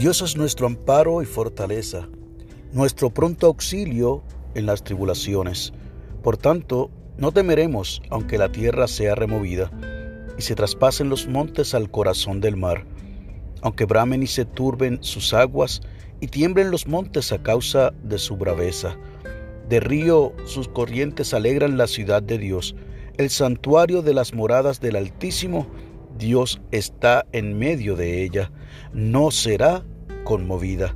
Dios es nuestro amparo y fortaleza, nuestro pronto auxilio en las tribulaciones. Por tanto, no temeremos aunque la tierra sea removida y se traspasen los montes al corazón del mar, aunque bramen y se turben sus aguas y tiemblen los montes a causa de su braveza. De río sus corrientes alegran la ciudad de Dios, el santuario de las moradas del Altísimo, Dios está en medio de ella, no será conmovida.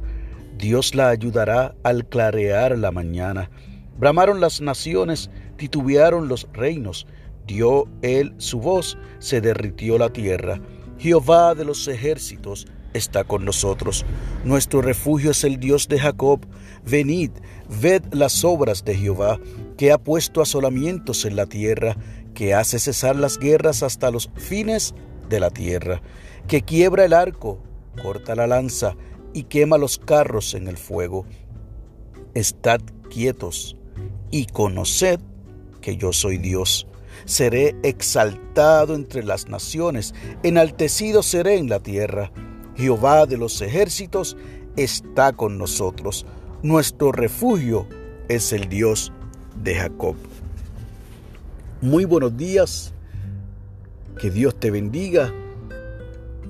Dios la ayudará al clarear la mañana. Bramaron las naciones, titubearon los reinos, dio él su voz, se derritió la tierra. Jehová de los ejércitos está con nosotros. Nuestro refugio es el Dios de Jacob. Venid, ved las obras de Jehová, que ha puesto asolamientos en la tierra, que hace cesar las guerras hasta los fines de la tierra, que quiebra el arco, corta la lanza y quema los carros en el fuego. Estad quietos y conoced que yo soy Dios. Seré exaltado entre las naciones, enaltecido seré en la tierra. Jehová de los ejércitos está con nosotros. Nuestro refugio es el Dios de Jacob. Muy buenos días. Que Dios te bendiga.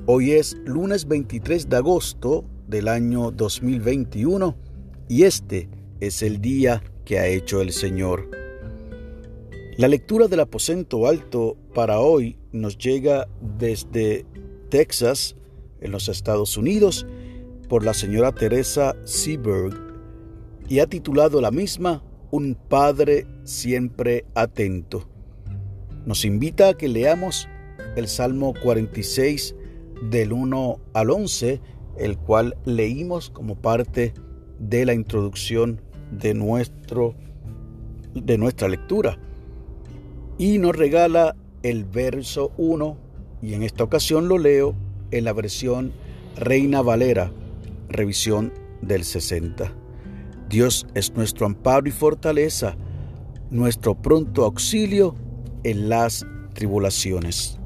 Hoy es lunes 23 de agosto del año 2021 y este es el día que ha hecho el Señor. La lectura del aposento alto para hoy nos llega desde Texas, en los Estados Unidos, por la señora Teresa Seberg y ha titulado la misma Un Padre siempre atento. Nos invita a que leamos el Salmo 46 del 1 al 11, el cual leímos como parte de la introducción de, nuestro, de nuestra lectura. Y nos regala el verso 1, y en esta ocasión lo leo en la versión Reina Valera, revisión del 60. Dios es nuestro amparo y fortaleza, nuestro pronto auxilio en las tribulaciones.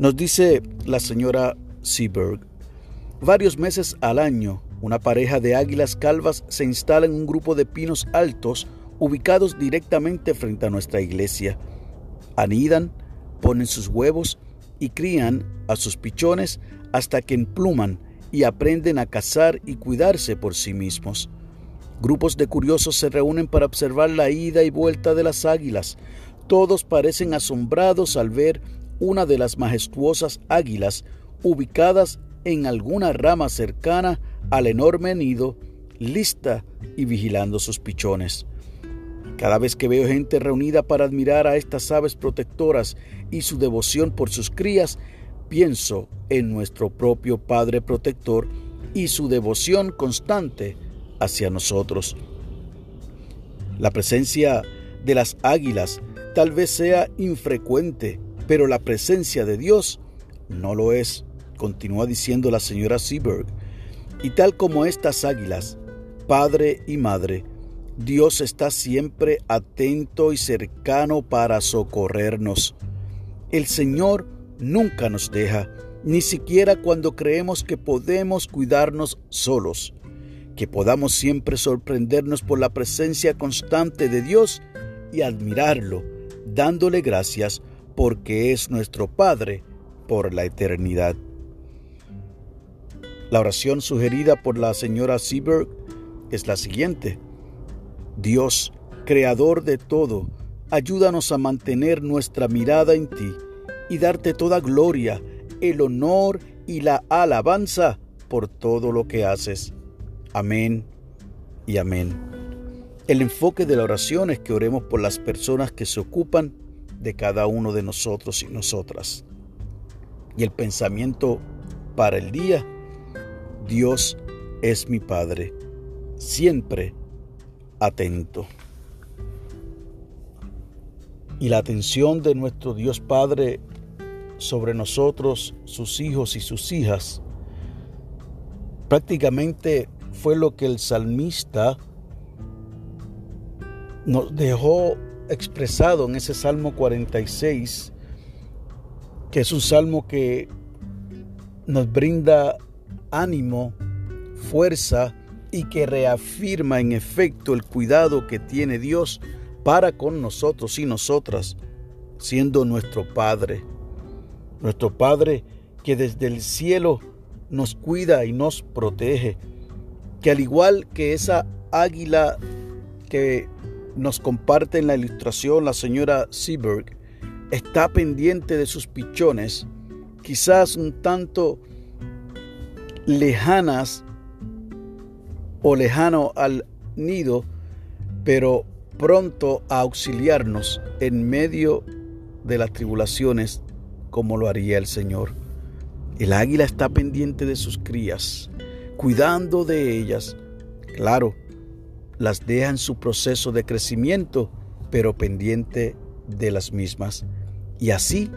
Nos dice la señora Seberg, varios meses al año, una pareja de águilas calvas se instala en un grupo de pinos altos ubicados directamente frente a nuestra iglesia. Anidan, ponen sus huevos y crían a sus pichones hasta que empluman y aprenden a cazar y cuidarse por sí mismos. Grupos de curiosos se reúnen para observar la ida y vuelta de las águilas. Todos parecen asombrados al ver una de las majestuosas águilas ubicadas en alguna rama cercana al enorme nido, lista y vigilando sus pichones. Cada vez que veo gente reunida para admirar a estas aves protectoras y su devoción por sus crías, pienso en nuestro propio Padre protector y su devoción constante hacia nosotros. La presencia de las águilas tal vez sea infrecuente, pero la presencia de Dios no lo es, continúa diciendo la señora Seberg. Y tal como estas águilas, padre y madre, Dios está siempre atento y cercano para socorrernos. El Señor nunca nos deja, ni siquiera cuando creemos que podemos cuidarnos solos. Que podamos siempre sorprendernos por la presencia constante de Dios y admirarlo, dándole gracias porque es nuestro Padre por la eternidad. La oración sugerida por la señora Seberg es la siguiente. Dios, creador de todo, ayúdanos a mantener nuestra mirada en ti y darte toda gloria, el honor y la alabanza por todo lo que haces. Amén y amén. El enfoque de la oración es que oremos por las personas que se ocupan de cada uno de nosotros y nosotras. Y el pensamiento para el día, Dios es mi Padre, siempre atento. Y la atención de nuestro Dios Padre sobre nosotros, sus hijos y sus hijas, prácticamente fue lo que el salmista nos dejó expresado en ese Salmo 46, que es un salmo que nos brinda ánimo fuerza y que reafirma en efecto el cuidado que tiene Dios para con nosotros y nosotras, siendo nuestro Padre. Nuestro Padre que desde el cielo nos cuida y nos protege, que al igual que esa águila que nos comparte en la ilustración la señora Seberg, está pendiente de sus pichones, quizás un tanto lejanas o lejano al nido, pero pronto a auxiliarnos en medio de las tribulaciones como lo haría el Señor. El águila está pendiente de sus crías, cuidando de ellas. Claro, las deja en su proceso de crecimiento, pero pendiente de las mismas. Y así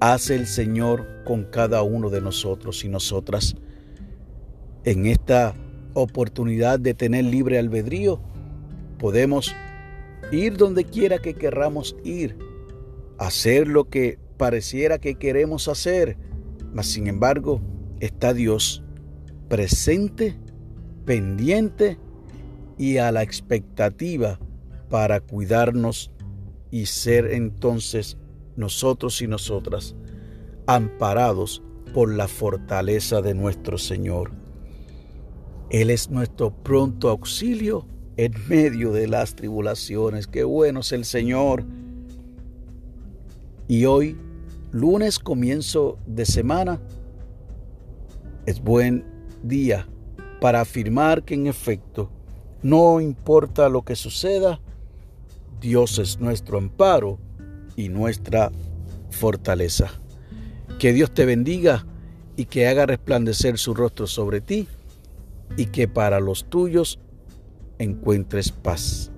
hace el Señor con cada uno de nosotros y nosotras. En esta oportunidad de tener libre albedrío, podemos ir donde quiera que querramos ir, hacer lo que pareciera que queremos hacer, mas sin embargo está Dios presente, pendiente y a la expectativa para cuidarnos y ser entonces nosotros y nosotras amparados por la fortaleza de nuestro Señor. Él es nuestro pronto auxilio en medio de las tribulaciones. Qué bueno es el Señor. Y hoy, lunes, comienzo de semana, es buen día para afirmar que en efecto, no importa lo que suceda, Dios es nuestro amparo y nuestra fortaleza. Que Dios te bendiga y que haga resplandecer su rostro sobre ti y que para los tuyos encuentres paz.